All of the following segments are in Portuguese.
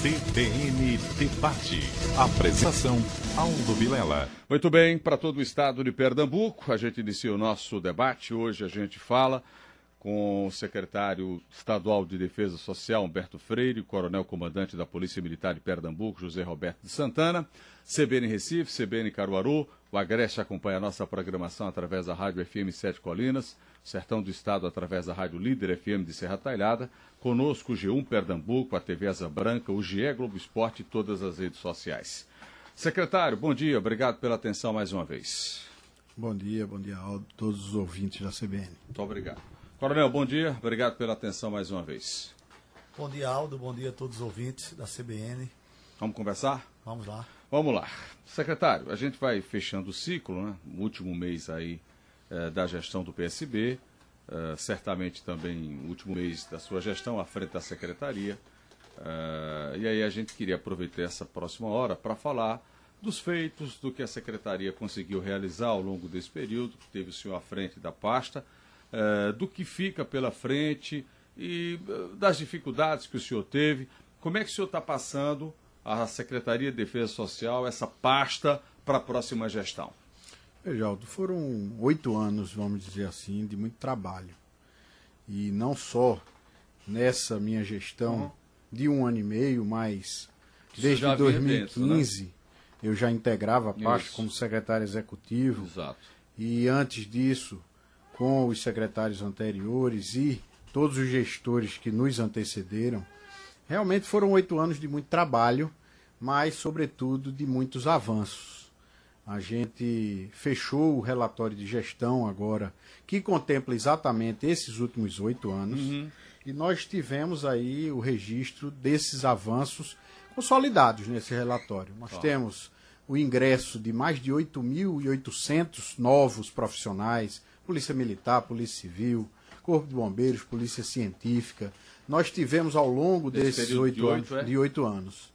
CBN Debate. Apresentação Aldo Vilela. Muito bem, para todo o estado de Pernambuco, a gente inicia o nosso debate. Hoje a gente fala com o secretário estadual de Defesa Social, Humberto Freire, coronel comandante da Polícia Militar de Pernambuco, José Roberto de Santana, CBN Recife, CBN Caruaru, o Agreste acompanha a nossa programação através da Rádio FM Sete Colinas, Sertão do Estado através da Rádio Líder FM de Serra Talhada, conosco o G1 Pernambuco, a TV Asa Branca, o GE Globo Esporte e todas as redes sociais. Secretário, bom dia, obrigado pela atenção mais uma vez. Bom dia, bom dia a todos os ouvintes da CBN. Muito obrigado. Coronel, bom dia. Obrigado pela atenção mais uma vez. Bom dia, Aldo. Bom dia a todos os ouvintes da CBN. Vamos conversar? Vamos lá. Vamos lá. Secretário, a gente vai fechando o ciclo, né? O último mês aí eh, da gestão do PSB. Eh, certamente também o último mês da sua gestão à frente da secretaria. Eh, e aí a gente queria aproveitar essa próxima hora para falar dos feitos, do que a secretaria conseguiu realizar ao longo desse período, que teve o senhor à frente da pasta uh, do que fica pela frente e uh, das dificuldades que o senhor teve. Como é que o senhor está passando a Secretaria de Defesa Social, essa pasta, para a próxima gestão? Aldo, foram oito anos, vamos dizer assim, de muito trabalho. E não só nessa minha gestão uhum. de um ano e meio, mas desde 2015 dentro, né? eu já integrava a pasta Isso. como secretário executivo. Exato. E antes disso, com os secretários anteriores e todos os gestores que nos antecederam. Realmente foram oito anos de muito trabalho, mas, sobretudo, de muitos avanços. A gente fechou o relatório de gestão agora, que contempla exatamente esses últimos oito anos, uhum. e nós tivemos aí o registro desses avanços consolidados nesse relatório. Nós temos o ingresso de mais de 8.800 novos profissionais, Polícia Militar, Polícia Civil, Corpo de Bombeiros, Polícia Científica. Nós tivemos ao longo desses oito anos, é? de oito anos,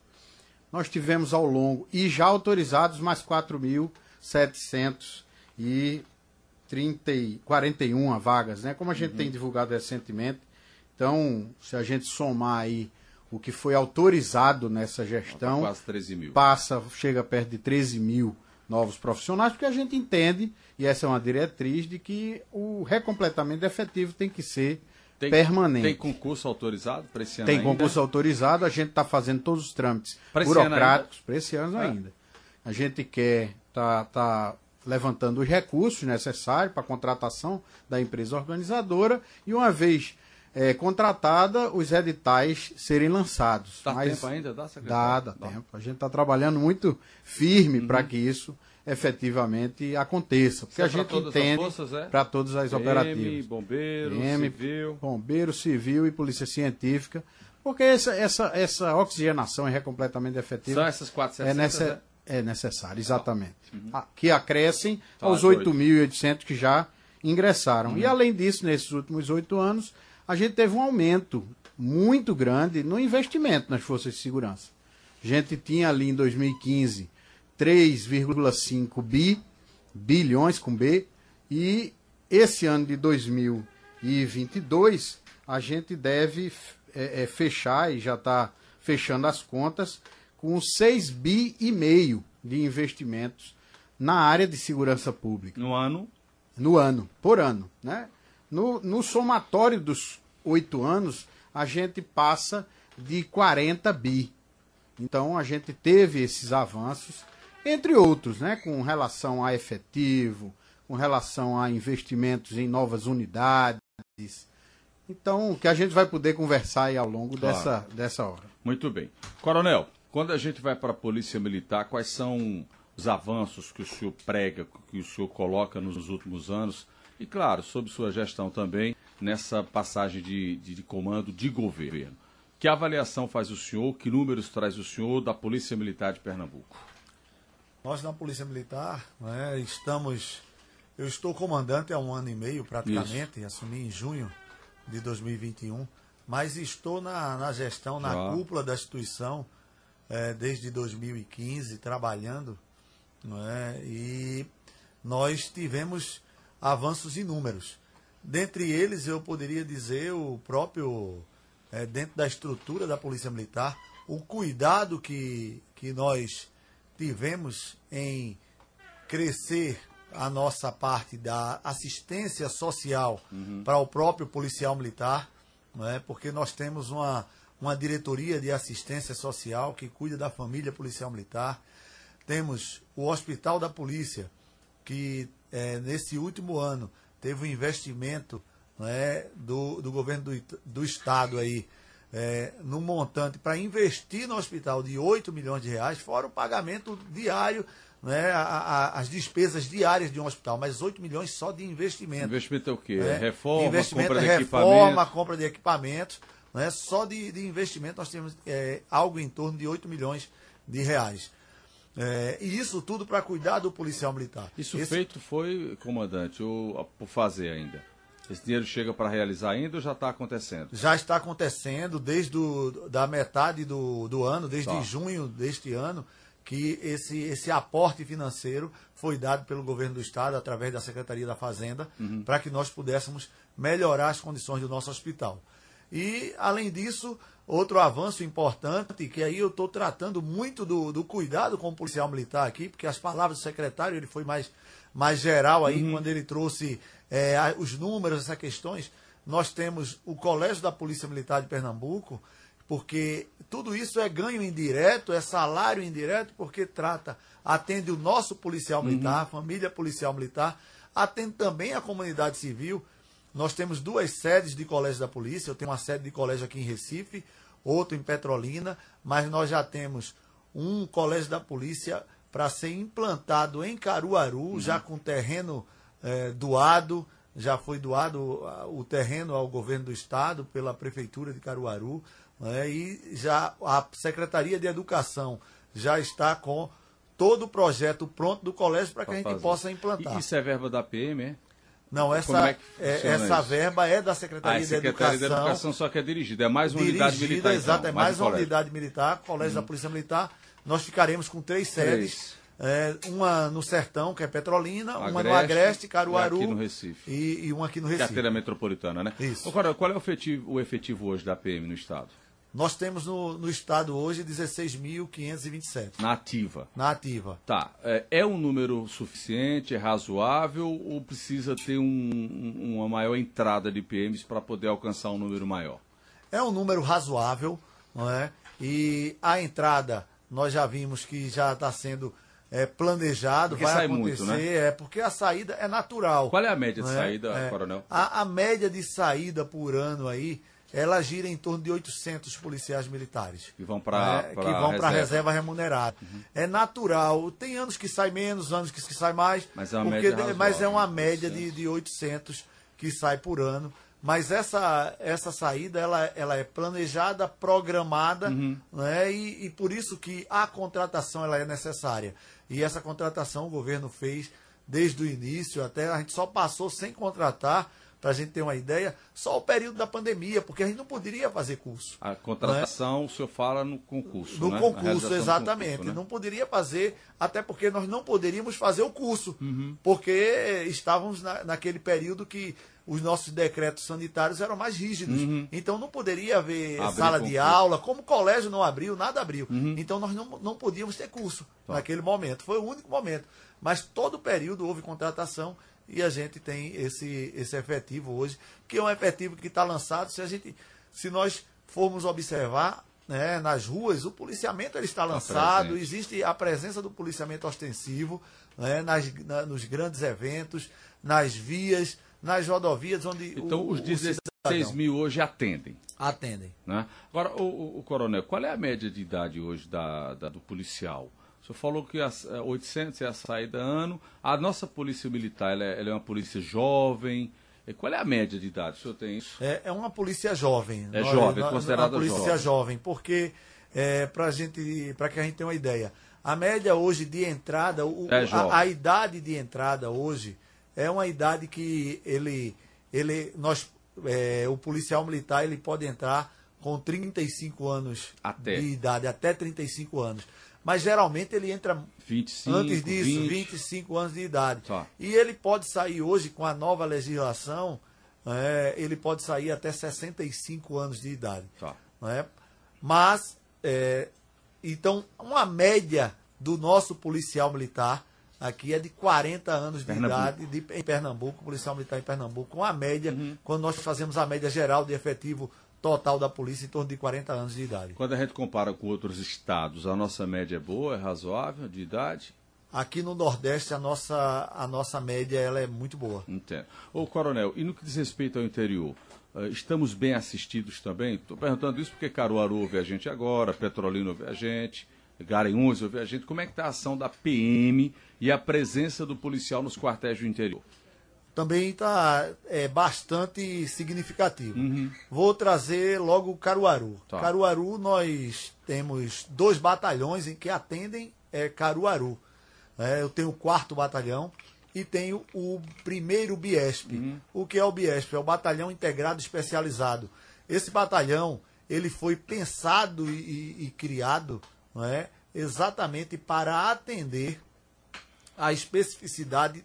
nós tivemos ao longo, e já autorizados mais 4.741 vagas, né? Como a gente uhum. tem divulgado recentemente. Então, se a gente somar aí o que foi autorizado nessa gestão, quase 13 mil. passa, chega perto de 13 mil novos profissionais, porque a gente entende, e essa é uma diretriz, de que o recompletamento efetivo tem que ser tem, permanente. Tem concurso autorizado para esse ano Tem ainda? concurso autorizado, a gente está fazendo todos os trâmites burocráticos para esse ano é. ainda. A gente quer tá, tá levantando os recursos necessários para a contratação da empresa organizadora e uma vez é, contratada, os editais serem lançados. Dá Mas tempo ainda? Dá, dá, dá, dá. tempo. A gente está trabalhando muito firme uhum. para que isso efetivamente aconteça. Porque a gente entende para todas as PM, operativas. Bombeiro, PM, Civil. Bombeiro, Civil e Polícia Científica. Porque essa, essa, essa oxigenação e recompletamento efetivo. São essas 400 é, né? é necessário, exatamente. Uhum. Que acrescem tá, aos 8.800 que já ingressaram. Uhum. E além disso, nesses últimos oito anos, a gente teve um aumento muito grande no investimento nas forças de segurança. A gente tinha ali em 2015 3,5 bi, bilhões com B, e esse ano de 2022 a gente deve é, é, fechar e já está fechando as contas com 6 bi e meio de investimentos na área de segurança pública. No ano? No ano, por ano, né? No, no somatório dos oito anos, a gente passa de 40 bi. Então a gente teve esses avanços, entre outros, né, com relação a efetivo, com relação a investimentos em novas unidades. Então, que a gente vai poder conversar aí ao longo claro. dessa, dessa hora. Muito bem. Coronel, quando a gente vai para a Polícia Militar, quais são os avanços que o senhor prega, que o senhor coloca nos últimos anos e, claro, sob sua gestão também, nessa passagem de, de, de comando de governo. Que avaliação faz o senhor, que números traz o senhor da Polícia Militar de Pernambuco? Nós, na Polícia Militar, né, estamos. Eu estou comandante há um ano e meio, praticamente, Isso. assumi em junho de 2021, mas estou na, na gestão, na ah. cúpula da instituição é, desde 2015, trabalhando. Né, e nós tivemos avanços inúmeros. Dentre eles, eu poderia dizer o próprio, é, dentro da estrutura da Polícia Militar, o cuidado que, que nós tivemos em crescer a nossa parte da assistência social uhum. para o próprio policial militar, não é? porque nós temos uma, uma diretoria de assistência social que cuida da família policial militar. Temos o Hospital da Polícia, que é, nesse último ano teve um investimento é, do, do governo do, do Estado aí, é, no montante para investir no hospital de 8 milhões de reais, fora o pagamento diário né, a, a, as despesas diárias de um hospital, mas 8 milhões só de investimento. Investimento é o quê? Né? Reforma, investimento compra de reforma, compra de equipamentos. Né? Só de, de investimento nós temos é, algo em torno de 8 milhões de reais. É, e isso tudo para cuidar do policial militar. Isso Esse... feito foi, comandante, ou por fazer ainda? Esse dinheiro chega para realizar ainda ou já está acontecendo? Já está acontecendo desde do, da metade do, do ano, desde tá. junho deste ano, que esse, esse aporte financeiro foi dado pelo governo do estado através da Secretaria da Fazenda uhum. para que nós pudéssemos melhorar as condições do nosso hospital. E, além disso, outro avanço importante, que aí eu estou tratando muito do, do, cuidado com o policial militar aqui, porque as palavras do secretário ele foi mais, mais geral aí, uhum. quando ele trouxe é, os números, essas questões. Nós temos o Colégio da Polícia Militar de Pernambuco, porque tudo isso é ganho indireto, é salário indireto, porque trata, atende o nosso policial militar, uhum. família policial militar, atende também a comunidade civil. Nós temos duas sedes de colégio da polícia. Eu tenho uma sede de colégio aqui em Recife, outro em Petrolina, mas nós já temos um colégio da polícia para ser implantado em Caruaru, uhum. já com terreno é, doado, já foi doado o terreno ao governo do estado pela prefeitura de Caruaru, né, e já a Secretaria de Educação já está com todo o projeto pronto do colégio para que a gente fazer. possa implantar. E isso é verba da PM, é? Não, essa, é é, essa verba é da Secretaria, ah, é Secretaria de Educação. da Educação, só que é dirigida, é mais uma unidade militar. Exato, então, é mais, mais uma unidade militar, Colégio uhum. da Polícia Militar. Nós ficaremos com três, três. sedes. É, uma no Sertão, que é Petrolina, Agreste, uma no Agreste, Caruaru. E aqui no Recife. E, e uma aqui no Recife. Carteira metropolitana, né? Isso. Agora, qual é o efetivo, o efetivo hoje da PM no Estado? Nós temos no, no estado hoje 16.527. Na ativa. Na ativa. Tá. É, é, um número suficiente, é razoável ou precisa ter um, uma maior entrada de PMs para poder alcançar um número maior? É um número razoável, não é? E a entrada, nós já vimos que já está sendo é, planejado, porque vai acontecer, muito, né? é porque a saída é natural. Qual é a média de é? saída, é, Coronel? A, a média de saída por ano aí ela gira em torno de 800 policiais militares. Que vão para né, que vão para a reserva remunerada. Uhum. É natural. Tem anos que sai menos, anos que, que sai mais. Mas é uma porque, média, mas é uma média de, de 800 que sai por ano. Mas essa, essa saída ela, ela é planejada, programada, uhum. né, e, e por isso que a contratação ela é necessária. E essa contratação o governo fez desde o início, até a gente só passou sem contratar para a gente ter uma ideia, só o período da pandemia, porque a gente não poderia fazer curso. A contratação, né? o senhor fala no concurso. No né? concurso, exatamente. Concurso, né? Não poderia fazer, até porque nós não poderíamos fazer o curso, uhum. porque estávamos na, naquele período que os nossos decretos sanitários eram mais rígidos. Uhum. Então não poderia haver Abrir sala concurso. de aula, como o colégio não abriu, nada abriu. Uhum. Então nós não, não podíamos ter curso tá. naquele momento. Foi o único momento. Mas todo o período houve contratação e a gente tem esse, esse efetivo hoje, que é um efetivo que está lançado. Se, a gente, se nós formos observar né, nas ruas, o policiamento ele está lançado, existe a presença do policiamento ostensivo né, nas, na, nos grandes eventos, nas vias, nas rodovias, onde. Então, o, os 16 o mil hoje atendem. Atendem. Né? Agora, o, o, o, coronel, qual é a média de idade hoje da, da do policial? O senhor falou que as 800 é, é a saída ano. A nossa polícia militar ela é, ela é uma polícia jovem. Qual é a média de idade? O senhor tem isso? É, é uma polícia jovem. É nós, jovem, nós, considerada uma polícia jovem. jovem porque, é, para gente, para que a gente tenha uma ideia, a média hoje de entrada, o, é a, a, idade de entrada hoje é uma idade que ele, ele nós, é, o policial militar ele pode entrar com 35 anos até. de idade, até 35 anos mas geralmente ele entra 25, antes disso, 20. 25 anos de idade. Tá. E ele pode sair hoje com a nova legislação, é, ele pode sair até 65 anos de idade. Tá. É? Mas é, então, uma média do nosso policial militar aqui é de 40 anos de Pernambuco. idade de, em Pernambuco, policial militar em Pernambuco, uma média, quando nós fazemos a média geral de efetivo total da polícia, em torno de 40 anos de idade. Quando a gente compara com outros estados, a nossa média é boa, é razoável de idade? Aqui no Nordeste, a nossa, a nossa média ela é muito boa. Entendo. Ô, Coronel, e no que diz respeito ao interior, eh, estamos bem assistidos também? Estou perguntando isso porque Caruaru ouve a gente agora, Petrolina ouve a gente, Garanhuns ouve a gente. Como é que está a ação da PM e a presença do policial nos quartéis do interior? Também está é, bastante significativo. Vou trazer logo Caruaru. Tá. Caruaru, nós temos dois batalhões em que atendem é, Caruaru. É, eu tenho o quarto batalhão e tenho o primeiro Biesp. O que é o Biesp? É o Batalhão Integrado Especializado. Esse batalhão ele foi pensado e, e- e criado não é, exatamente para atender a especificidade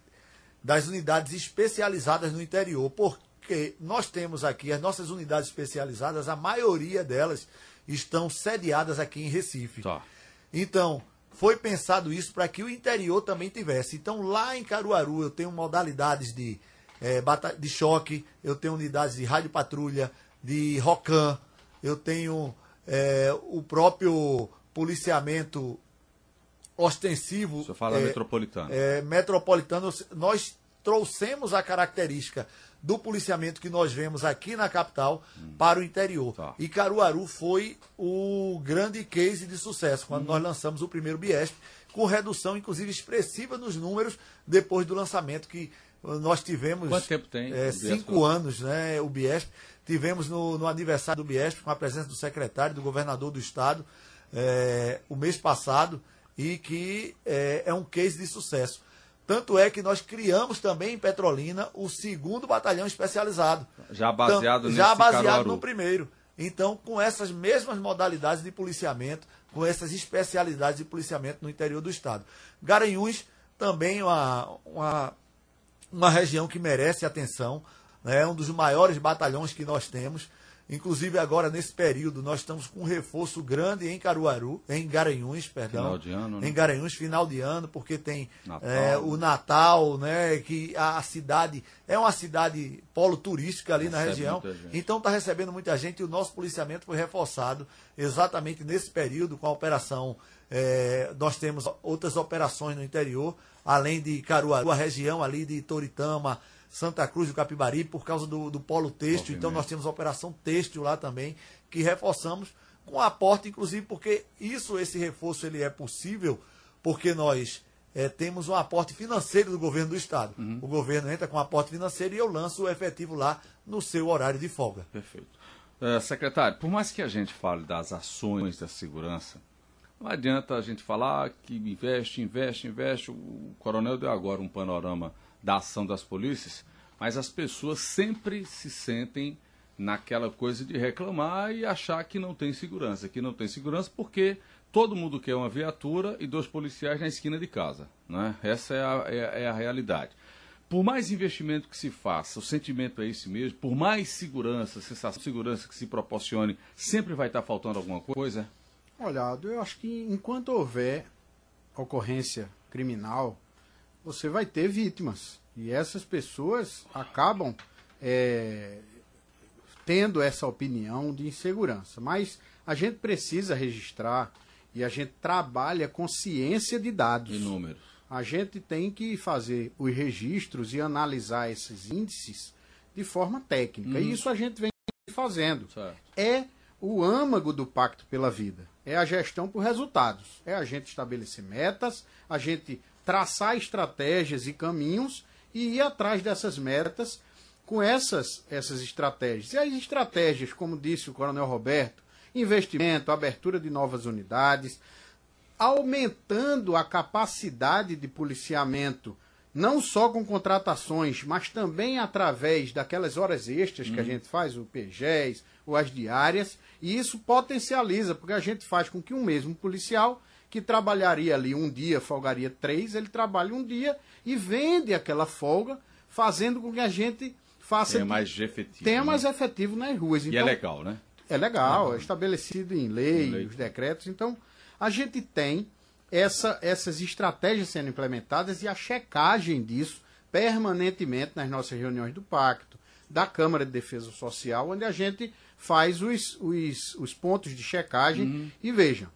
das unidades especializadas no interior, porque nós temos aqui as nossas unidades especializadas, a maioria delas estão sediadas aqui em Recife. Tá. Então, foi pensado isso para que o interior também tivesse. Então, lá em Caruaru, eu tenho modalidades de, bata- de choque, eu tenho unidades de rádio patrulha, de ROCAM, eu tenho eh, o próprio policiamento ostensivo. O senhor fala eh, metropolitano. é, metropolitano, nós trouxemos a característica do policiamento que nós vemos aqui na capital para o interior. Tá. E Caruaru foi o grande case de sucesso, quando Uhum. nós lançamos o primeiro Biesp, com redução, inclusive, expressiva nos números depois do lançamento que uh, nós tivemos. Quanto tempo tem É, cinco anos, né? O Biesp. Tivemos no, no aniversário do Biesp, com a presença do secretário, do governador do estado, é, o mês passado, e que é, é um case de sucesso. Tanto é que nós criamos também em Petrolina o segundo batalhão especializado. Já baseado Então, Já baseado Caruaru. no primeiro. Então, com essas mesmas modalidades de policiamento, com essas especialidades de policiamento no interior do estado. Garanhuns também é uma, uma, uma região que merece atenção, né? um dos maiores batalhões que nós temos. Inclusive agora nesse período nós estamos com um reforço grande em Caruaru, em Garanhuns, perdão. Final de ano, né? Em Garanhuns, final de ano, porque tem Natal. é, o Natal, né? Que a, a cidade é uma cidade polo turística ali na Recebe região. muita gente. Então está recebendo muita gente e o nosso policiamento foi reforçado exatamente nesse período com a operação. é, nós temos outras operações no interior, além de Caruaru, a região ali de Toritama, Santa Cruz do Capibari, por causa do, do polo têxtil. Então nós temos a operação têxtil lá também, que reforçamos com aporte, inclusive, porque isso, esse reforço, ele é possível porque nós eh, temos um aporte financeiro do governo do Estado. Uhum. O governo entra com aporte financeiro e eu lanço o efetivo lá no seu horário de folga. Perfeito. Eh, secretário, por mais que a gente fale das ações da segurança, não adianta a gente falar que investe, investe, investe. O coronel deu agora um panorama da ação das polícias, mas as pessoas sempre se sentem naquela coisa de reclamar e achar que não tem segurança, que não tem segurança porque todo mundo quer uma viatura e dois policiais na esquina de casa. Né? Essa é a, é- é a realidade. Por mais investimento que se faça, o sentimento é esse mesmo, por mais segurança, sensação de segurança que se proporcione, sempre vai estar faltando alguma coisa? Olha, eu acho que enquanto houver ocorrência criminal, você vai ter vítimas. E essas pessoas acabam é, tendo essa opinião de insegurança. Mas a gente precisa registrar e a gente trabalha com ciência de dados. Em números. A gente tem que fazer os registros e analisar esses índices de forma técnica. E isso a gente vem fazendo Certo. é o âmago do Pacto pela Vida. É a gestão por resultados. É a gente estabelecer metas, a gente traçar estratégias e caminhos e ir atrás dessas metas com essas, essas estratégias. E as estratégias, como disse o Coronel Roberto, investimento, abertura de novas unidades, aumentando a capacidade de policiamento, não só com contratações, mas também através daquelas horas extras que a gente faz, o PGES, ou as diárias, e isso potencializa, porque a gente faz com que um mesmo policial que trabalharia ali um dia, folgaria três, ele trabalha um dia e vende aquela folga, fazendo com que a gente faça Tenha mais efetivo. tenha né? mais efetivo nas ruas. E Então, é legal, né? É legal, é estabelecido em lei, Em lei. os decretos. Então, a gente tem essa, essas estratégias sendo implementadas e a checagem disso permanentemente nas nossas reuniões do Pacto, da Câmara de Defesa Social, onde a gente faz os, os, os pontos de checagem e vejam,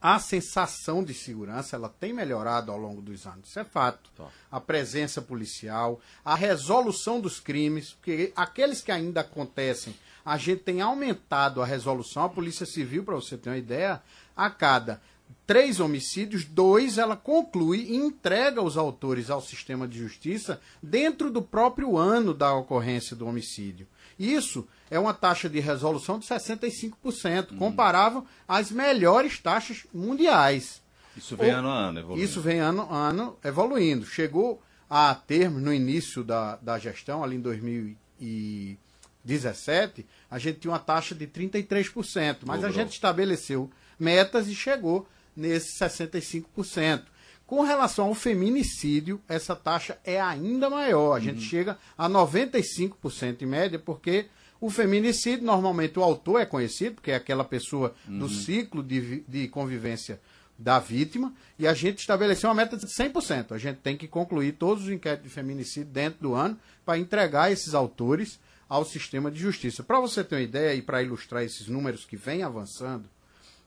a sensação de segurança ela tem melhorado ao longo dos anos, isso é fato. Tá. A presença policial, a resolução dos crimes, porque aqueles que ainda acontecem, a gente tem aumentado a resolução. A Polícia Civil, para você ter uma ideia, a cada três homicídios, dois ela conclui e entrega os autores ao sistema de justiça dentro do próprio ano da ocorrência do homicídio. Isso é uma taxa de resolução de 65%, comparável às melhores taxas mundiais. Isso vem Ou- ano a ano, evoluindo. Isso vem ano a ano evoluindo. Chegou a termo no início da, da gestão, ali em 2017, a gente tinha uma taxa de 33%, mas a Dobrou. gente estabeleceu metas e chegou nesses 65%. Com relação ao feminicídio, essa taxa é ainda maior. A gente chega a 95% em média, porque o feminicídio, normalmente o autor é conhecido, porque é aquela pessoa do ciclo de, de convivência da vítima, e a gente estabeleceu uma meta de 100%. A gente tem que concluir todos os inquéritos de feminicídio dentro do ano para entregar esses autores ao sistema de justiça. Para você ter uma ideia e para ilustrar esses números que vêm avançando,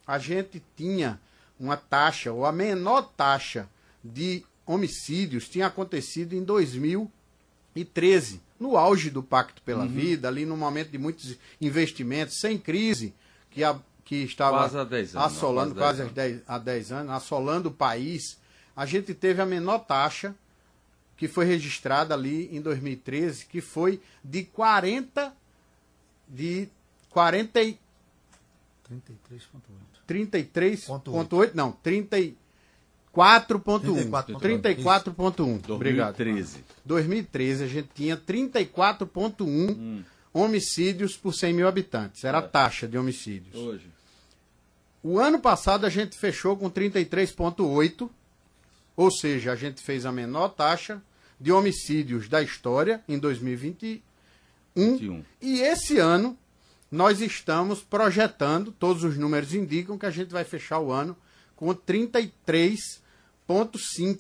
a gente tinha uma taxa, ou a menor taxa de homicídios tinha acontecido em 2013, no auge do Pacto pela Vida, ali no momento de muitos investimentos, sem crise, que, a, que estava Quase há 10 anos, assolando, quase quase 10 há 10, há 10 anos, assolando o país. A gente teve a menor taxa que foi registrada ali em 2013, que foi de 40 de 40 e 33,8. 33.8, não, 34.1. 34.1. 34.1. Obrigado. 2013. 2013 a gente tinha 34.1 homicídios por 100 mil habitantes. Era a taxa de homicídios. Hoje. O ano passado a gente fechou com 33,8, ou seja, a gente fez a menor taxa de homicídios da história em 2021. 21. E esse ano nós estamos projetando, todos os números indicam que a gente vai fechar o ano com 33,5.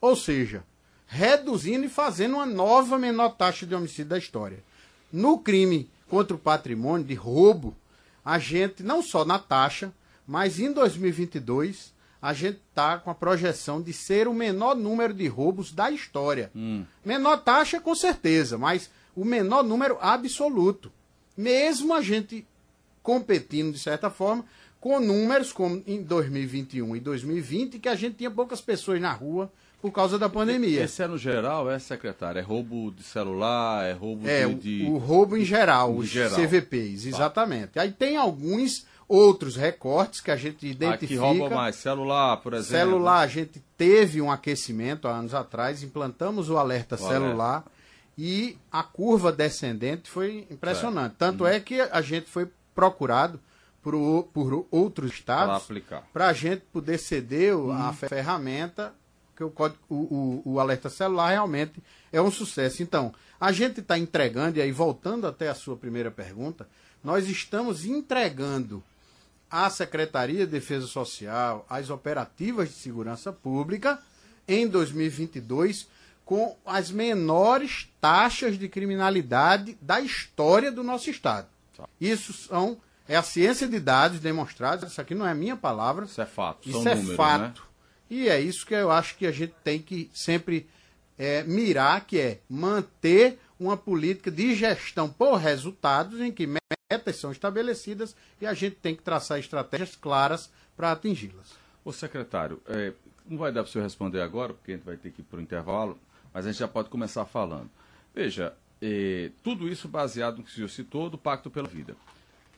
Ou seja, reduzindo e fazendo uma nova menor taxa de homicídio da história. No crime contra o patrimônio, de roubo, a gente, não só na taxa, mas em 2022, a gente está com a projeção de ser o menor número de roubos da história. Menor taxa, com certeza, mas o menor número absoluto. Mesmo a gente competindo, de certa forma, com números como em 2021 e 2020, que a gente tinha poucas pessoas na rua por causa da pandemia. Esse é no geral, é secretário? É roubo de celular, é roubo É, de, o, de- o roubo em geral, os geral. CVPs, exatamente. Aí tem alguns outros recortes que a gente Aqui identifica. rouba mais. Celular, por exemplo. Celular, a gente teve um aquecimento há anos atrás, implantamos o alerta O celular e a curva descendente foi impressionante. Tanto é que a gente foi procurado por, por outros estados para a gente poder ceder o- a ferramenta, que o, código, o, o, o alerta celular realmente é um sucesso. Então, a gente está entregando, e aí voltando até a sua primeira pergunta, nós estamos entregando à Secretaria de Defesa Social, às operativas de segurança pública, em 2022, com as menores taxas de criminalidade da história do nosso Estado. Isso são, é a ciência de dados demonstrados, isso aqui não é minha palavra, Isso é fato. isso são é números, fato. né? E é isso que eu acho que a gente tem que sempre é, mirar, que é manter uma política de gestão por resultados em que metas são estabelecidas e a gente tem que traçar estratégias claras para atingi-las. Ô secretário, é, não vai dar para o senhor responder agora, porque a gente vai ter que ir para o intervalo, mas a gente já pode começar falando. Veja, é, tudo isso baseado no que o senhor citou do Pacto pela Vida.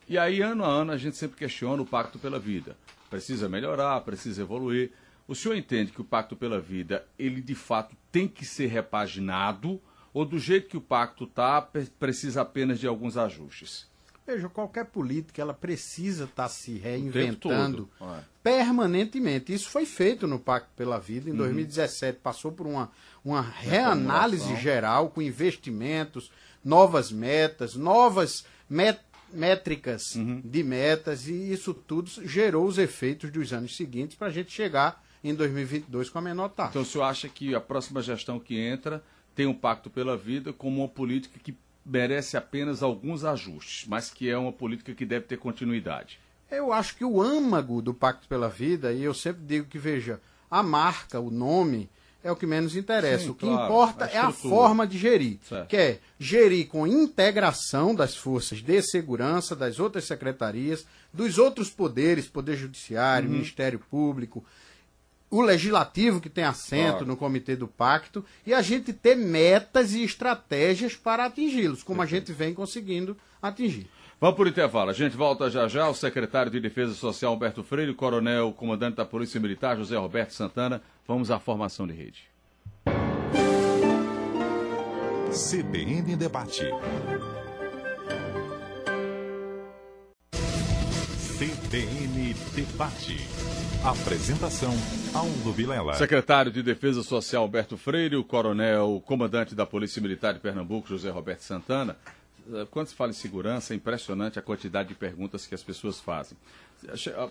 E aí, ano a ano, a gente sempre questiona o Pacto pela Vida. Precisa melhorar, precisa evoluir. O senhor entende que o Pacto pela Vida, ele de fato tem que ser repaginado, ou do jeito que o pacto está, precisa apenas de alguns ajustes? Veja, qualquer política ela precisa estar se tempo reinventando. É. permanentemente. Isso foi feito no Pacto pela Vida. Em 2017 passou por uma, uma reanálise geral com investimentos, novas metas, novas met- métricas Uhum. de metas e isso tudo gerou os efeitos dos anos seguintes para a gente chegar em 2022 com a menor taxa. Então o senhor acha que a próxima gestão que entra tem um pacto pela vida como uma política que merece apenas alguns ajustes, mas que é uma política que deve ter continuidade? Eu acho que o âmago do Pacto pela Vida, e eu sempre digo que, veja, a marca, o nome, é o que menos interessa. Sim, o que claro, importa a é a forma de gerir. Certo. Que é gerir com integração das forças de segurança, das outras secretarias, dos outros poderes, Poder Judiciário, Uhum. Ministério Público, o legislativo que tem assento Claro. no comitê do pacto e a gente ter metas e estratégias para atingi-los, como a gente vem conseguindo atingir. Vamos por intervalo. A gente volta já já. O secretário de Defesa Social, Humberto Freire, o coronel, o comandante da Polícia Militar, José Roberto Santana. Vamos à formação de rede. CBN Debate. CBN Debate. Apresentação Aldo Vilela. Secretário de Defesa Social, Humberto Freire, o coronel, comandante da Polícia Militar de Pernambuco, José Roberto Santana. Eh, Quando se fala em segurança, é impressionante a quantidade de perguntas que as pessoas fazem.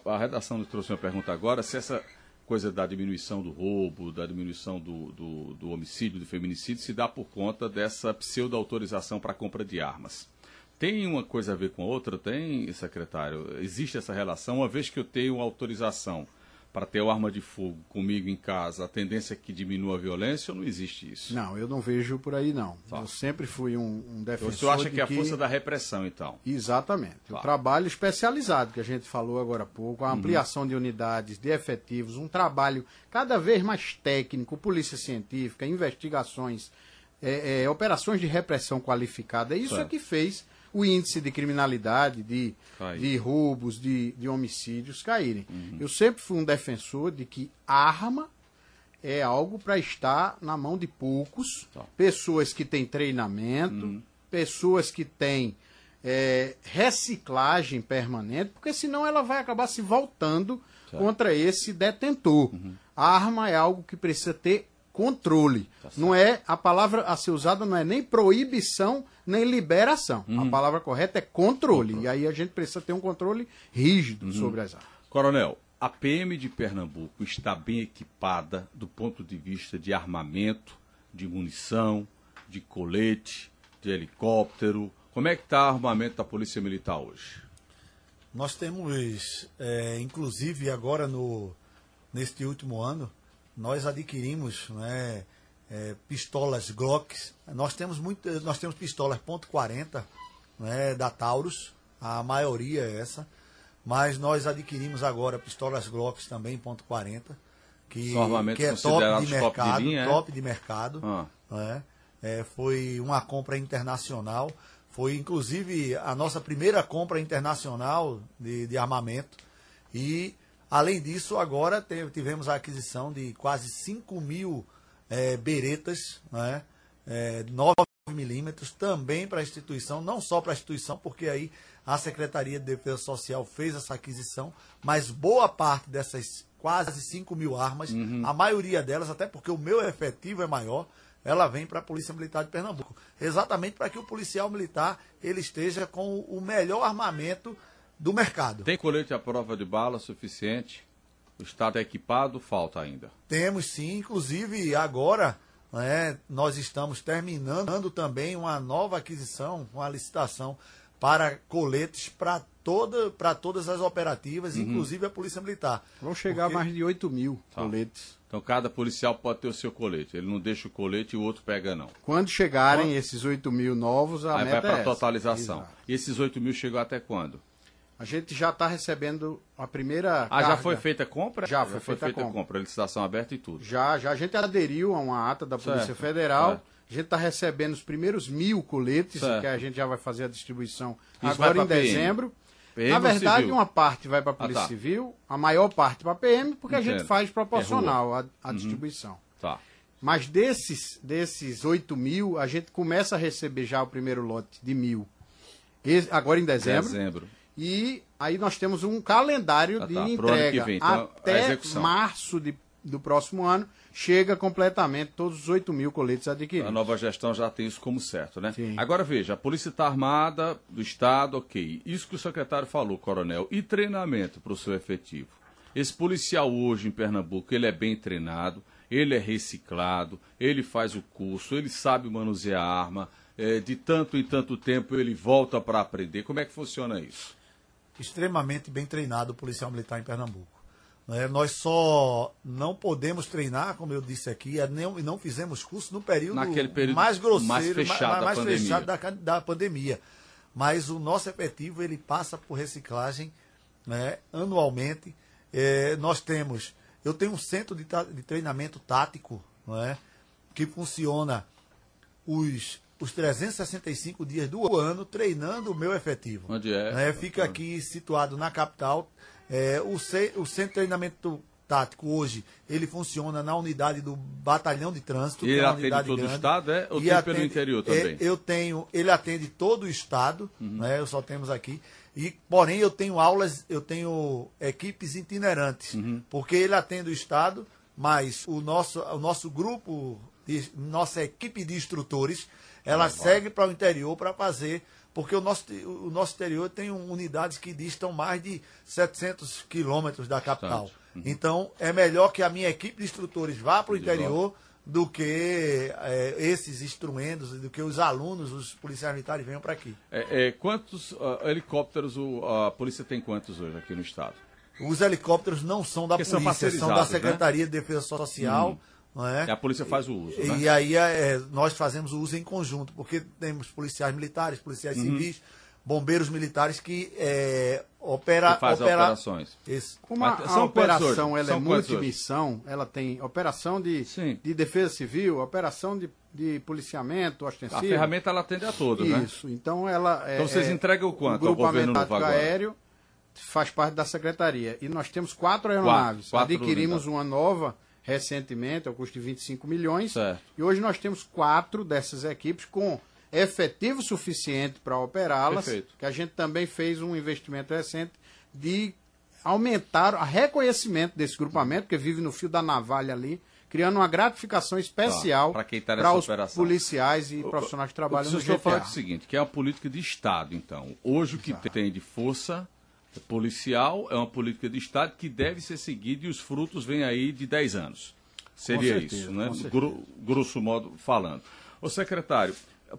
A, redação nos trouxe uma pergunta agora, se essa coisa da diminuição do roubo, da diminuição do, do, do homicídio, do feminicídio, se dá por conta dessa pseudo-autorização para compra de armas. Tem uma coisa a ver com a outra? Tem, secretário? Existe essa relação? Uma vez que eu tenho autorização para ter uma arma de fogo comigo em casa, a tendência é que diminua a violência ou não existe isso? Não, eu não vejo por aí não. Tá. Eu sempre fui um, um Então, defensor o senhor acha que é a força da repressão, então? Exatamente. Tá. O trabalho especializado que a gente falou agora há pouco, Uhum. a ampliação de unidades, de efetivos, um trabalho cada vez mais técnico, polícia científica, investigações, é, é, operações de repressão qualificada. Isso Certo. é que fez o índice de criminalidade, de, de roubos, de, de homicídios caírem. Uhum. Eu sempre fui um defensor de que arma é algo para estar na mão de poucos, Tá. pessoas que têm treinamento, pessoas que têm é, reciclagem permanente, porque senão ela vai acabar se voltando contra esse detentor. A arma é algo que precisa ter controle. não é a palavra a ser usada não é nem proibição nem liberação. A palavra correta é controle. E aí a gente precisa ter um controle rígido sobre as armas. Coronel, a PM de Pernambuco está bem equipada do ponto de vista de armamento, de munição, de colete, de helicóptero. Como é que está o armamento da Polícia Militar hoje? Nós temos, é, inclusive agora no, neste último ano, nós adquirimos né, é, pistolas Glocks. Nós temos, muito, nós temos pistolas .40 né, da Taurus, a maioria é essa. Mas nós adquirimos agora pistolas Glocks também .40, que, que é top de top de mercado, linha, é? top de mercado. Ah. né? É, foi uma compra internacional. Foi inclusive a nossa primeira compra internacional de, de armamento. E, além disso, agora te- tivemos a aquisição de quase 5 mil é, beretas, né? É, 9 milímetros, também para a instituição, não só para a instituição, porque aí a Secretaria de Defesa Social fez essa aquisição, mas boa parte dessas quase 5 mil armas, a maioria delas, até porque o meu efetivo é maior, ela vem para a Polícia Militar de Pernambuco. Exatamente para que o policial militar ele esteja com o melhor armamento do mercado. Tem colete à prova de bala suficiente? O Estado é equipado? Falta ainda. Temos sim, inclusive agora né, nós estamos terminando também uma nova aquisição, uma licitação para coletes para toda, para todas as operativas, inclusive a Polícia Militar. Vão chegar a Porque- mais de 8 mil Tá. coletes. Então cada policial pode ter o seu colete. Ele não deixa o colete e o outro pega, não. Quando chegarem Quando- esses 8 mil novos, a Aí meta vai para é totalização. Exato. E esses 8 mil chegou até quando? A gente já está recebendo a primeira. Ah, já carga. foi feita a compra? Já foi feita a compra. compra. Licitação aberta e tudo. Já, já a gente aderiu a uma ata da Polícia Certo, Federal. certo. A gente está recebendo os primeiros mil coletes, Certo. que a gente já vai fazer a distribuição Isso agora em PM. dezembro. PM Na verdade, civil? uma parte vai para a Ah, Polícia tá. Civil, a maior parte para a PM, porque a Entendo. gente faz proporcional a, Uhum. a distribuição. Tá. Mas desses, desses 8 mil, a gente começa a receber já o primeiro lote de mil. Esse- agora em dezembro. Dezembro. E aí nós temos um calendário Ah, de tá. Entrega vem, então, até março de do próximo ano, chega completamente todos os 8 mil coletes adquiridos. A nova gestão já tem isso como certo, né? Sim. Agora veja, a Polícia está armada do Estado, ok. Isso que o secretário falou, coronel. E treinamento para o seu efetivo? Esse policial hoje em Pernambuco, ele é bem treinado, ele é reciclado, ele faz o curso, ele sabe manusear a arma, é, de tanto em tanto tempo ele volta para aprender. Como é que funciona isso? Extremamente bem treinado o policial militar em Pernambuco. Né? Nós só não podemos treinar, como eu disse aqui, é nem- não fizemos curso no período, período mais grosseiro, mais fechado da mais pandemia. fechado da, ca- da pandemia. Mas o nosso efetivo ele passa por reciclagem né, anualmente. É, nós temos, eu tenho um centro de, de treinamento tático não é, que funciona os, os 365 dias do ano treinando o meu efetivo. Onde é? Né, fica aqui situado na capital. É, o, ce- o centro de treinamento tático hoje, ele funciona na unidade do batalhão de trânsito. E é ele uma atende todo o grande. estado, é? Ou tem pelo interior é, também? Uhum. eu tenho, ele atende todo o estado, né? Eu só temos aqui. E porém eu tenho aulas, eu tenho equipes itinerantes, Uhum. porque ele atende o estado, mas o nosso, o nosso grupo, nossa equipe de instrutores, ela segue para o interior para fazer, porque o nosso, o nosso interior tem unidades que distam mais de 700 quilômetros da capital. Uhum. Então é melhor que a minha equipe de instrutores vá para o interior do que é, esses instrumentos, do que os alunos, os policiais militares venham para aqui. É, é, quantos ah, helicópteros o- a polícia tem quantos hoje aqui no estado? Os helicópteros não são da Porque são polícia, são, da parcerizados, né? Secretaria de Defesa Social. Não é? E a polícia faz o uso, né? E aí é, nós fazemos o uso em conjunto, porque temos policiais militares, policiais Uhum. civis, bombeiros militares que é, opera, Que faz opera- operações. Isso. Como a, Mas a são operação ela é São hoje? multimissão, ela tem operação de, Sim. de defesa civil, operação de, de policiamento A ostensivo. ferramenta ela atende a todos, né? Isso. Então ela é. Então vocês é- entregam quanto o ao grupamento governo novo agora? aéreo faz parte da secretaria. E nós temos quatro aeronaves. quatro Adquirimos unidades. uma nova recentemente, ao custo de 25 milhões. Certo. E hoje nós temos quatro dessas equipes com efetivo suficiente para operá-las. Que a gente também fez um investimento recente de aumentar o reconhecimento desse grupamento, que vive no fio da navalha ali, criando uma gratificação especial Tá, quem tá para os operação. policiais e profissionais que trabalham o no que eu estou falando GTA. é o seguinte, que é uma política de Estado, então. Hoje o que tem de força policial é uma política de Estado que deve ser seguida e os frutos vêm aí de 10 anos. Seria certeza, isso, né? Gro- grosso modo falando. Ô secretário,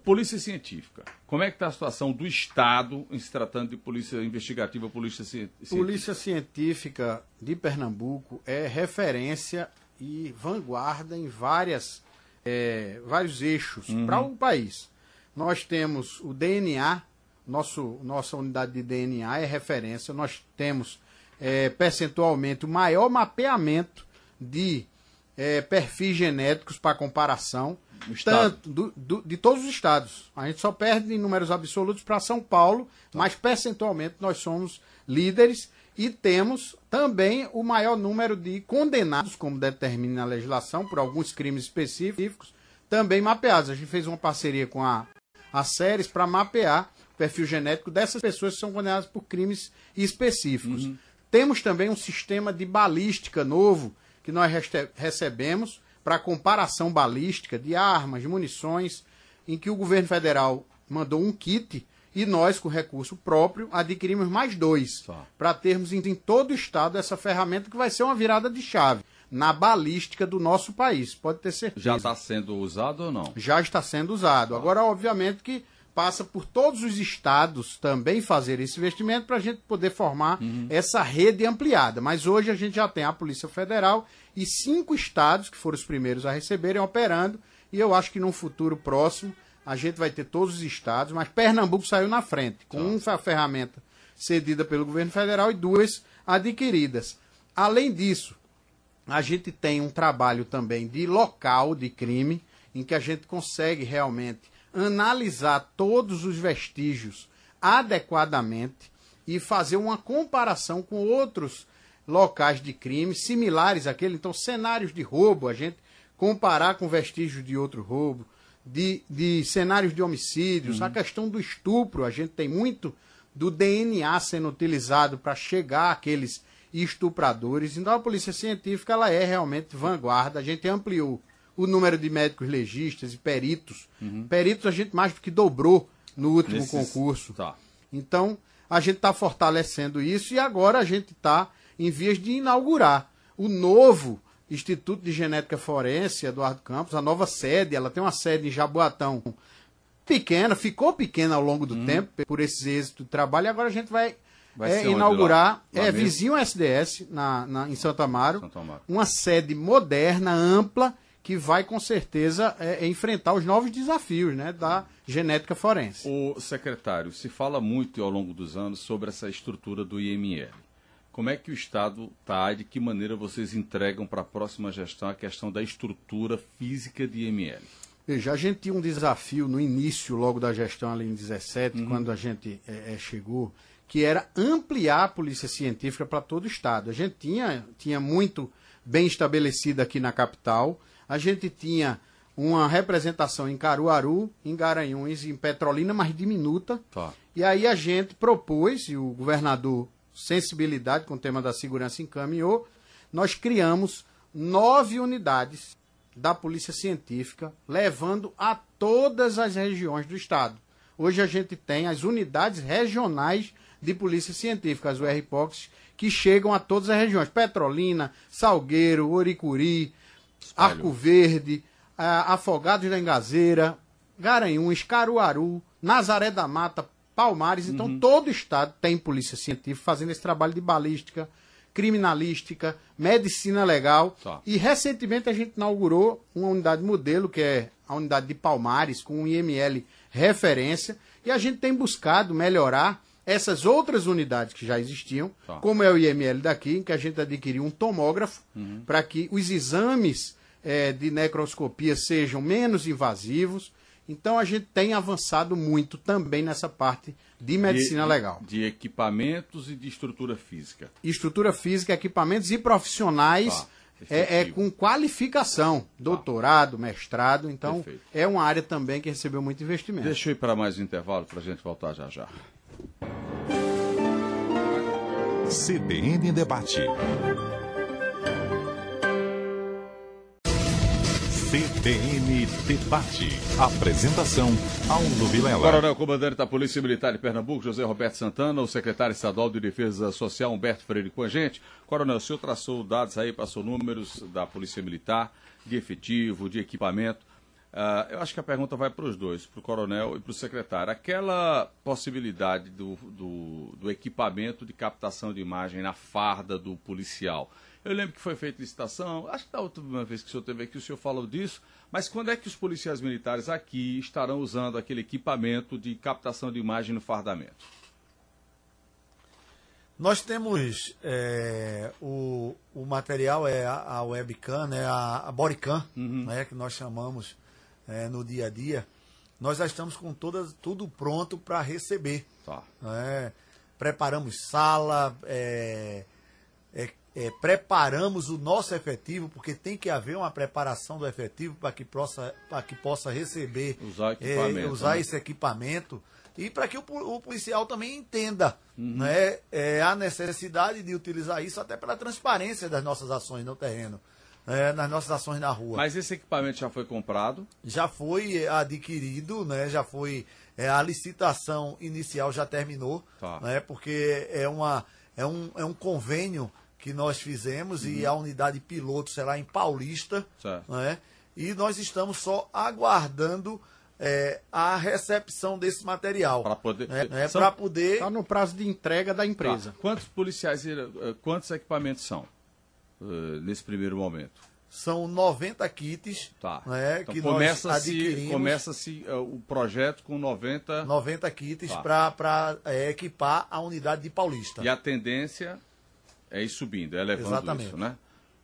Polícia Científica, como é que está a situação do Estado em se tratando de polícia investigativa, polícia ci- científica? Polícia Científica de Pernambuco é referência e vanguarda em várias, eh, vários eixos para o país. Nós temos o DNA, nosso, nossa unidade de DNA é referência. Nós temos eh, percentualmente o maior mapeamento de eh, perfis genéticos para comparação. Tanto do- do- de todos os estados. A gente só perde em números absolutos para São Paulo, mas percentualmente nós somos líderes e temos também o maior número de condenados, como determina a legislação, por alguns crimes específicos, também mapeados. A gente fez uma parceria com a, a Séries para mapear perfil genético dessas pessoas que são condenadas por crimes específicos. Temos também um sistema de balística novo que nós recebemos para comparação balística de armas, munições, em que o governo federal mandou um kit e nós, com recurso próprio, adquirimos mais dois, para termos em, em todo o estado essa ferramenta que vai ser uma virada de chave na balística do nosso país, pode ter certeza. Já está sendo usado ou não? Já está sendo usado. Agora, obviamente que passa por todos os estados também fazer esse investimento para a gente poder formar essa rede ampliada. Mas hoje a gente já tem a Polícia Federal e cinco estados, que foram os primeiros a receberem, operando. E eu acho que num futuro próximo a gente vai ter todos os estados, mas Pernambuco saiu na frente, com uma ferramenta cedida pelo governo federal e duas adquiridas. Além disso, a gente tem um trabalho também de local de crime, em que a gente consegue realmente analisar todos os vestígios adequadamente e fazer uma comparação com outros locais de crime similares àquele. Então, cenários de roubo, a gente comparar com vestígios de outro roubo, de, de cenários de homicídios, a questão do estupro, a gente tem muito do DNA sendo utilizado para chegar àqueles estupradores. Então a polícia científica ela é realmente vanguarda. A gente ampliou o número de médicos legistas e peritos. Uhum. Peritos a gente mais do que dobrou no último Nesses... concurso. Tá. Então a gente está fortalecendo isso e agora a gente está em vias de inaugurar o novo Instituto de Genética Forense, Eduardo Campos, a nova sede. Ela tem uma sede em Jaboatão pequena, ficou pequena ao longo do hum. tempo por esses êxitos do trabalho. E agora a gente vai, vai é, inaugurar, lá, lá é vizinho SDS, na, na, em Santo Amaro, Santo Amaro, uma sede moderna, ampla, que vai com certeza é, é, enfrentar os novos desafios né, da genética forense. O secretário, se fala muito ao longo dos anos sobre essa estrutura do IML. Como é que o Estado está, de que maneira vocês entregam para a próxima gestão a questão da estrutura física de IML? Veja, a gente tinha um desafio no início, logo da gestão ali em 17, uhum. quando a gente é, é, chegou, que era ampliar a polícia científica para todo o estado. A gente tinha, tinha muito bem estabelecido aqui na capital, a gente tinha uma representação em Caruaru, em Garanhuns, em Petrolina, mas diminuta. Tá. E aí a gente propôs, e o governador, sensibilidade com o tema da segurança, encaminhou, nós criamos nove unidades da Polícia Científica, levando a todas as regiões do Estado. Hoje a gente tem as unidades regionais de Polícia Científica, as URPOCs, que chegam a todas as regiões. Petrolina, Salgueiro, Oricuri, Arco Verde, Afogados da Engazeira, Garanhuns, Caruaru, Nazaré da Mata, Palmares. Então uhum. todo o estado tem polícia científica fazendo esse trabalho de balística, criminalística, medicina legal. Tá. E recentemente a gente inaugurou uma unidade modelo, que é a unidade de Palmares, com um IML referência. E a gente tem buscado melhorar essas outras unidades que já existiam, tá. como é o IML daqui, em que a gente adquiriu um tomógrafo uhum. para que os exames é, de necroscopia sejam menos invasivos. Então a gente tem avançado muito também nessa parte de medicina de, legal. De equipamentos e de estrutura física. Estrutura física, equipamentos e profissionais tá, é, é, com qualificação, tá. doutorado, mestrado. Então Perfeito. é uma área também que recebeu muito investimento. Deixa eu ir para mais um intervalo para a gente voltar já já. CBN Debate. CBN Debate. Apresentação, Aldo Vilela. Coronel Comandante da Polícia Militar de Pernambuco, José Roberto Santana, o secretário estadual de Defesa Social, Humberto Freire, com a gente. Coronel, o senhor traçou dados aí, passou números da Polícia Militar, de efetivo, de equipamento. Uh, eu acho que a pergunta vai para os dois, para o coronel e para o secretário. Aquela possibilidade do, do, do equipamento de captação de imagem na farda do policial eu lembro que foi feita licitação, acho que da última vez que o senhor teve aqui, o senhor falou disso, mas quando é que os policiais militares aqui estarão usando aquele equipamento de captação de imagem no fardamento? Nós temos é, o, o material, é a, a webcam, né, a, a bodycam, uhum. né, que nós chamamos é, no dia a dia. Nós já estamos com todas, tudo pronto para receber. Tá. Né? Preparamos sala, é, é, é, preparamos o nosso efetivo, porque tem que haver uma preparação do efetivo para que possa, que possa receber, usar, é, usar né? esse equipamento e para que o, o, policial também entenda uhum. né, é, a necessidade de utilizar isso até pela transparência das nossas ações no terreno. É, nas nossas ações na rua. Mas esse equipamento já foi comprado? Já foi adquirido, né? Já foi. É, a licitação inicial já terminou, tá. né? Porque é, uma, é, um, é um convênio que nós fizemos uhum. e a unidade piloto será em Paulista. Né? E nós estamos só aguardando é, a recepção desse material. Para poder. Né? É, Para poder. Está no prazo de entrega da empresa. Tá. Quantos policiais, eh, quantos equipamentos são uh, nesse primeiro momento? São 90 kits tá. né, então, que começa nós adquirimos. Começa-se uh, o projeto com 90... 90 kits tá. para é, equipar a unidade de Paulista. E a tendência é ir subindo, é levando exatamente. isso, né?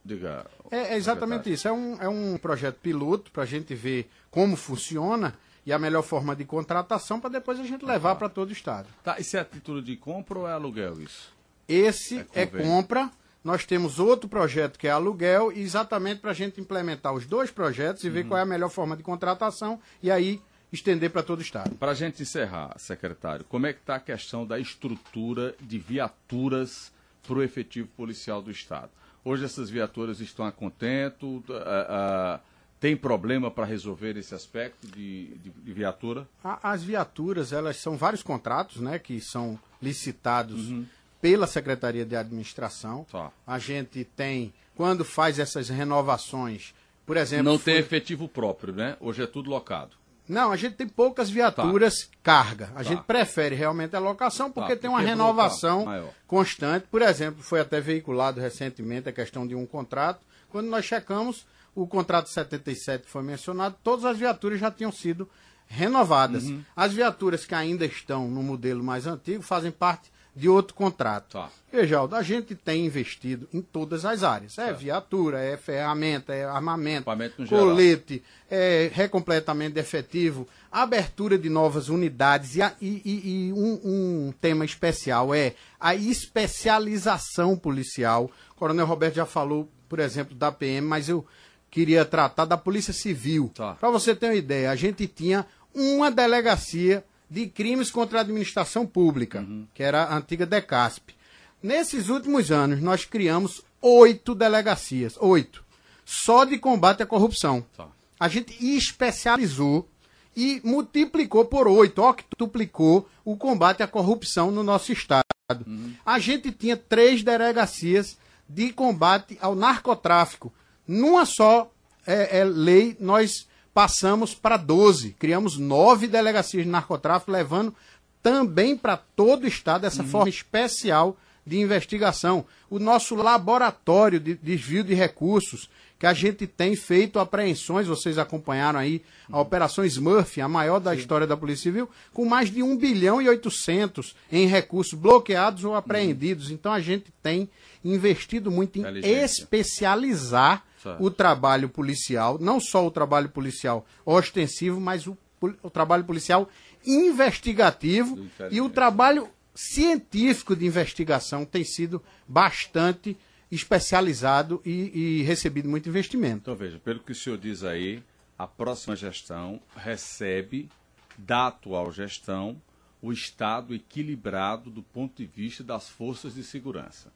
Diga, é, é exatamente isso. É um, é um projeto piloto para a gente ver como funciona e a melhor forma de contratação para depois a gente levar para todo o estado. Tá, isso é a título de compra ou é aluguel isso? Esse é, é compra. Nós temos outro projeto que é aluguel, exatamente para a gente implementar os dois projetos e uhum. ver qual é a melhor forma de contratação e aí estender para todo o estado. Para a gente encerrar, secretário, como é que está a questão da estrutura de viaturas para o efetivo policial do Estado. Hoje essas viaturas estão a contento, uh, uh, tem problema para resolver esse aspecto de, de, de, viatura? As viaturas, elas são vários contratos, né, que são licitados uhum. Pela Secretaria de Administração. Tá. A gente tem, quando faz essas renovações, por exemplo... Não foi... tem efetivo próprio, né? Hoje é tudo locado. Não, a gente tem poucas viaturas tá. carga. A tá. gente prefere realmente a locação porque tá, tem uma renovação constante. Por exemplo, foi até veiculado recentemente a questão de um contrato. Quando nós checamos, o contrato 77 foi mencionado, todas as viaturas já tinham sido renovadas. Uhum. As viaturas que ainda estão no modelo mais antigo fazem parte de outro contrato. Tá. Rejaldo, a gente tem investido em todas as áreas. É viatura, é ferramenta, é armamento, colete, é recompletamento efetivo, abertura de novas unidades e, e, e um, um, tema especial é a especialização policial. O Coronel Roberto já falou, por exemplo, da PM, mas eu queria tratar da Polícia Civil. Tá. Para você ter uma ideia, a gente tinha uma delegacia de crimes contra a administração pública, uhum. que era a antiga DECASP. Nesses últimos anos, nós criamos oito delegacias, oito, só de combate à corrupção. Tá. A gente especializou e multiplicou por oito, octuplicou o combate à corrupção no nosso estado. Uhum. A gente tinha três delegacias de combate ao narcotráfico. Numa só é, é, lei, nós passamos para 12. Criamos nove delegacias de narcotráfico, levando também para todo o Estado essa uhum. forma especial de investigação. O nosso laboratório de desvio de recursos, que a gente tem feito apreensões, vocês acompanharam aí a Operação Smurf, a maior da Sim. história da Polícia Civil, com mais de 1 bilhão e 800 em recursos bloqueados ou apreendidos. Uhum. Então a gente tem investido muito em especializar o trabalho policial, não só o trabalho policial ostensivo, mas o, o trabalho policial investigativo e o trabalho científico de investigação tem sido bastante especializado e, e, recebido muito investimento. Então veja, pelo que o senhor diz aí, a próxima gestão recebe da atual gestão o Estado equilibrado do ponto de vista das forças de segurança.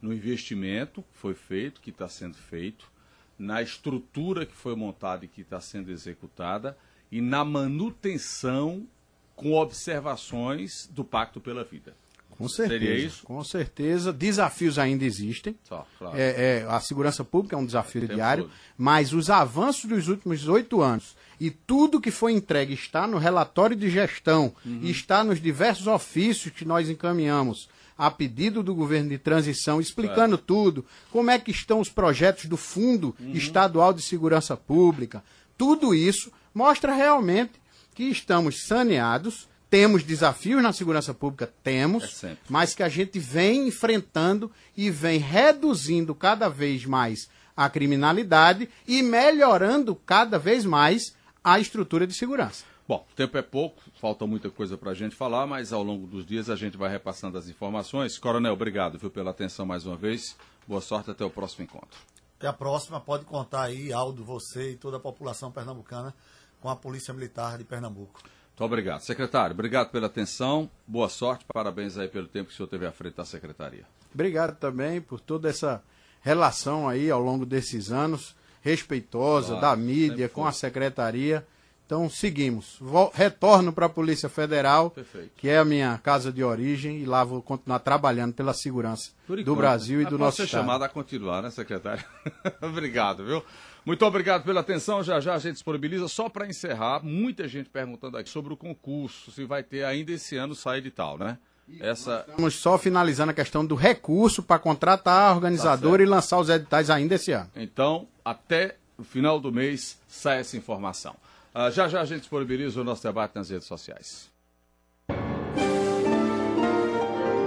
No investimento que foi feito, que está sendo feito, na estrutura que foi montada e que está sendo executada e na manutenção com observações do Pacto pela Vida. Com certeza. Seria isso? Com certeza. Desafios ainda existem. Só, claro. é, é, a segurança pública é um desafio diário, todo. mas os avanços dos últimos oito anos e tudo que foi entregue está no relatório de gestão, uhum. está nos diversos ofícios que nós encaminhamos a pedido do governo de transição, explicando tudo, como é que estão os projetos do Fundo uhum. Estadual de Segurança Pública. Tudo isso mostra realmente que estamos saneados, temos desafios na segurança pública, temos, é mas que a gente vem enfrentando e vem reduzindo cada vez mais a criminalidade e melhorando cada vez mais a estrutura de segurança. Bom, o tempo é pouco, falta muita coisa para a gente falar, mas ao longo dos dias a gente vai repassando as informações. Coronel, obrigado viu, pela atenção mais uma vez. Boa sorte, até o próximo encontro. Até a próxima, pode contar aí, Aldo, você e toda a população pernambucana com a Polícia Militar de Pernambuco. Muito obrigado. Secretário, obrigado pela atenção, boa sorte, parabéns aí pelo tempo que o senhor teve à frente da Secretaria. Obrigado também por toda essa relação aí ao longo desses anos, respeitosa claro, da mídia com a Secretaria então seguimos. retorno para a Polícia Federal, Perfeito. que é a minha casa de origem, e lá vou continuar trabalhando pela segurança do Brasil e do nosso ser Estado. chamado a continuar, né, secretário? obrigado, viu? Muito obrigado pela atenção. Já já a gente disponibiliza. Só para encerrar, muita gente perguntando aqui sobre o concurso, se vai ter ainda esse ano sai de tal, né? Essa... Estamos só finalizando a questão do recurso para contratar a organizadora tá e lançar os editais ainda esse ano. Então, até o final do mês sai essa informação. Uh, já já a gente disponibiliza o nosso debate nas redes sociais.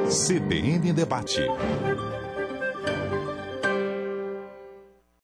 CBN Debate.